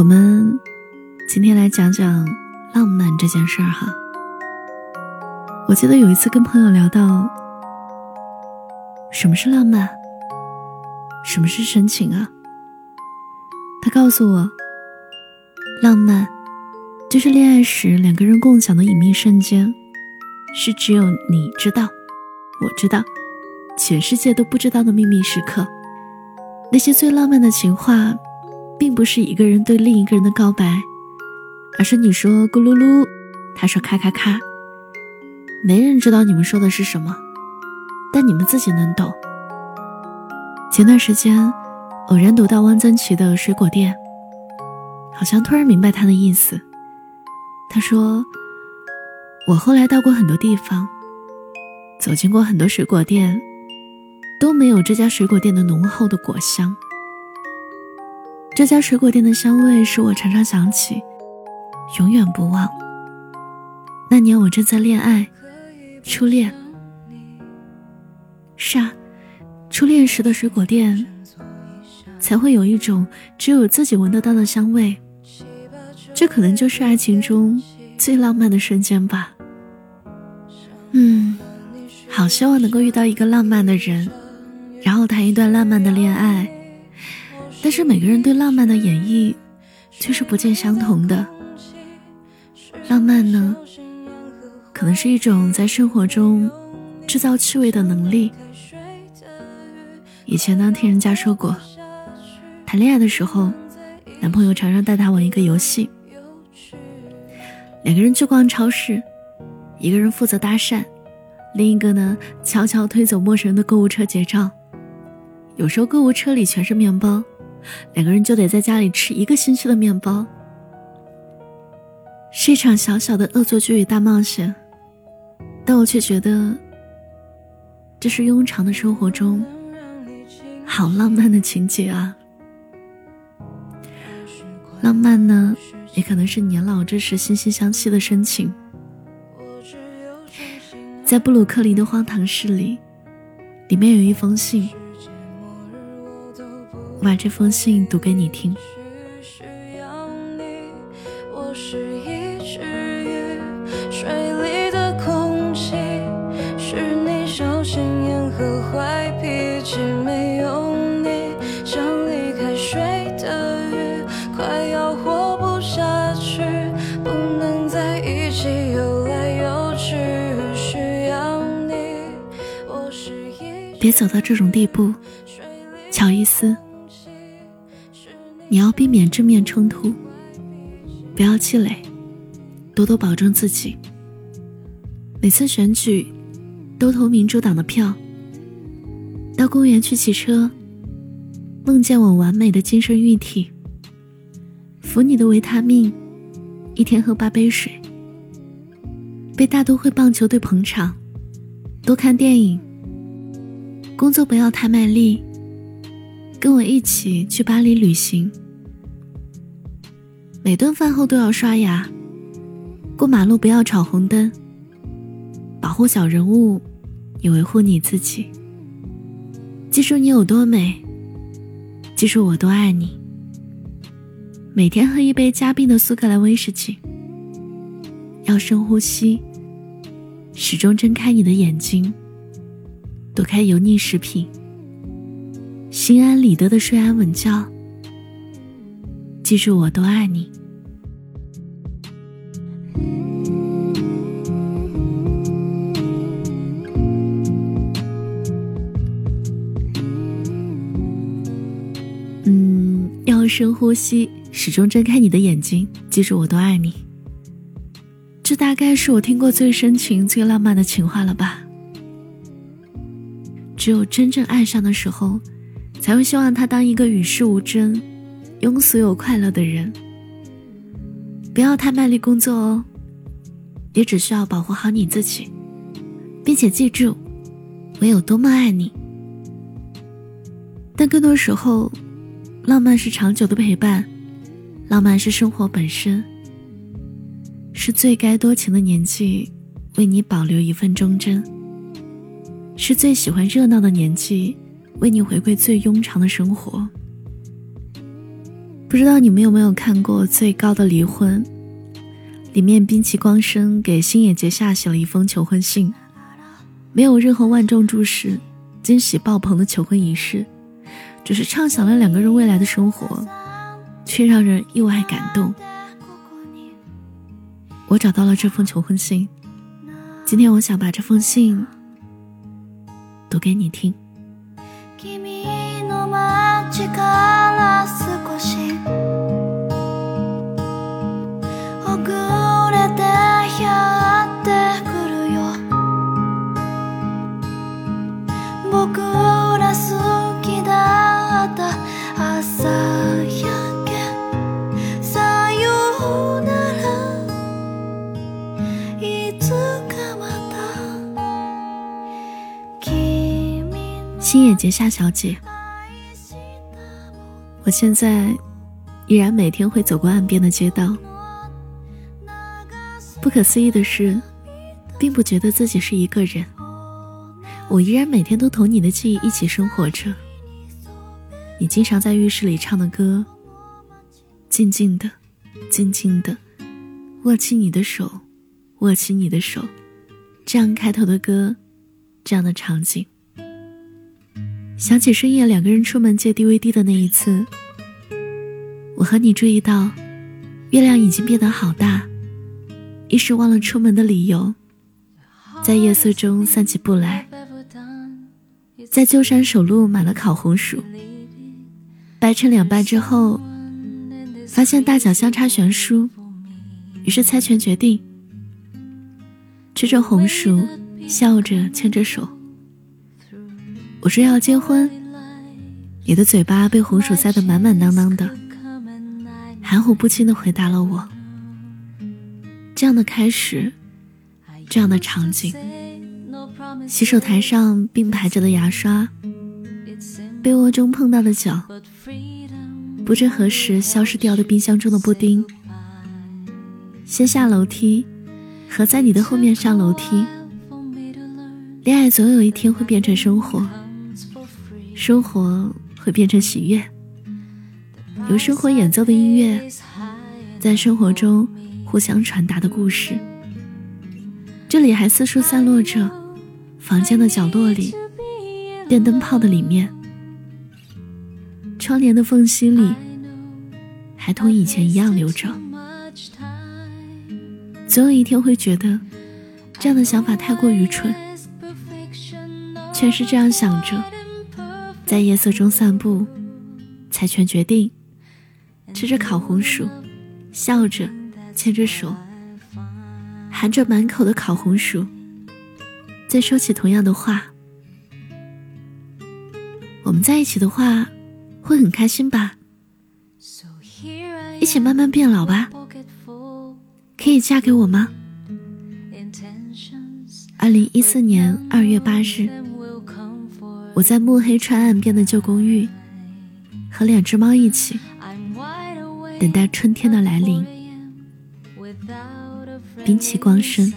我们今天来讲讲浪漫这件事儿哈。我记得有一次跟朋友聊到，什么是浪漫，什么是深情啊？他告诉我，浪漫就是恋爱时两个人共享的隐秘瞬间，是只有你知道，我知道，全世界都不知道的秘密时刻。那些最浪漫的情话。并不是一个人对另一个人的告白，而是你说咕噜噜，他说咔咔咔。没人知道你们说的是什么，但你们自己能懂。前段时间偶然读到汪曾祺的《水果店》，好像突然明白他的意思。他说：“我后来到过很多地方，走进过很多水果店，都没有这家水果店的浓厚的果香。”这家水果店的香味使我常常想起，永远不忘那年我正在恋爱，初恋。是啊，初恋时的水果店，才会有一种只有自己闻得到的香味。这可能就是爱情中最浪漫的瞬间吧。嗯，好希望能够遇到一个浪漫的人，然后谈一段浪漫的恋爱。但是每个人对浪漫的演绎却是不尽相同的。浪漫呢，可能是一种在生活中制造趣味的能力。以前呢，听人家说过，谈恋爱的时候，男朋友常常带她玩一个游戏，两个人去逛超市，一个人负责搭讪，另一个呢悄悄推走陌生人的购物车结账。有时候购物车里全是面包。两个人就得在家里吃一个星期的面包，是一场小小的恶作剧与大冒险，但我却觉得这是庸常的生活中好浪漫的情节啊！浪漫呢，也可能是年老之时惺惺相惜的深情。在布鲁克林的荒唐事里，里面有一封信。我把这封信读给你听。别走到这种地步，乔伊斯。你要避免正面冲突，不要气馁，多多保重自己。每次选举都投民主党的票。到公园去骑车，梦见我完美的精神玉体。服你的维他命，一天喝八杯水。被大都会棒球队捧场，多看电影。工作不要太卖力。跟我一起去巴黎旅行，每顿饭后都要刷牙。过马路不要闯红灯。保护小人物，也维护你自己。记住你有多美，记住我多爱你。每天喝一杯加冰的苏格兰威士忌。要深呼吸，始终睁开你的眼睛，躲开油腻食品。心安理得的睡安稳觉，记住我都爱你。嗯，要深呼吸，始终睁开你的眼睛，记住我都爱你。这大概是我听过最深情、最浪漫的情话了吧？只有真正爱上的时候。才会希望他当一个与世无争、庸俗又快乐的人。不要太卖力工作哦，也只需要保护好你自己，并且记住我有多么爱你。但更多时候，浪漫是长久的陪伴，浪漫是生活本身，是最该多情的年纪，为你保留一份忠贞，是最喜欢热闹的年纪。为你回归最庸常的生活。不知道你们有没有看过《最高的离婚》？里面滨崎光生给星野结夏写了一封求婚信，没有任何万众注视、惊喜爆棚的求婚仪式，只是畅想了两个人未来的生活，却让人意外感动。我找到了这封求婚信，今天我想把这封信读给你听。亲眼结夏小姐，我现在依然每天会走过岸边的街道。不可思议的是，并不觉得自己是一个人。我依然每天都同你的记忆一起生活着。你经常在浴室里唱的歌，静静的，静静的，握起你的手，握起你的手，这样开头的歌，这样的场景。想起深夜两个人出门借 DVD 的那一次，我和你注意到，月亮已经变得好大，一时忘了出门的理由，在夜色中散起步来，在旧山首路买了烤红薯，掰成两半之后，发现大小相差悬殊，于是猜拳决定，吃着红薯，笑着牵着手。我说要结婚，你的嘴巴被红薯塞得满满当当的，含糊不清的回答了我。这样的开始，这样的场景，洗手台上并排着的牙刷，被窝中碰到的脚，不知何时消失掉的冰箱中的布丁，先下楼梯，和在你的后面上楼梯，恋爱总有一天会变成生活。生活会变成喜悦，由生活演奏的音乐，在生活中互相传达的故事。这里还四处散落着，房间的角落里，电灯泡的里面，窗帘的缝隙里，还同以前一样留着。总有一天会觉得，这样的想法太过愚蠢，全是这样想着。在夜色中散步，才全决定，吃着烤红薯，笑着牵着手，含着满口的烤红薯，再说起同样的话。我们在一起的话，会很开心吧？一起慢慢变老吧？可以嫁给我吗？二零一四年二月八日。我在暮黑川岸边的旧公寓，和两只猫一起等待春天的来临。冰崎光生，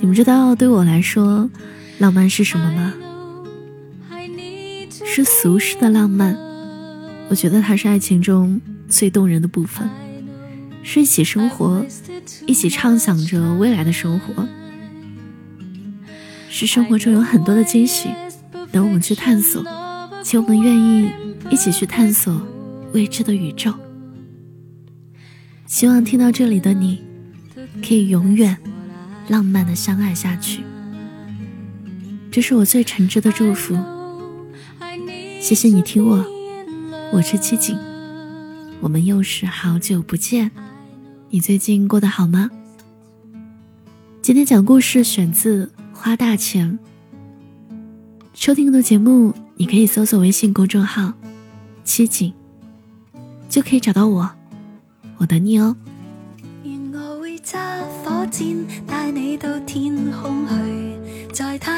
你们知道对我来说，浪漫是什么吗？是俗世的浪漫。我觉得它是爱情中最动人的部分。是一起生活，一起畅想着未来的生活。是生活中有很多的惊喜等我们去探索，请我们愿意一起去探索未知的宇宙。希望听到这里的你，可以永远浪漫的相爱下去。这是我最诚挚的祝福。谢谢你听我，我是七景，我们又是好久不见。你最近过得好吗？今天讲故事选自《花大钱》。收听更多节目，你可以搜索微信公众号“七景”，就可以找到我。我等你哦。愿我会揸火箭带你到天空去，在太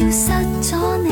消失咗你，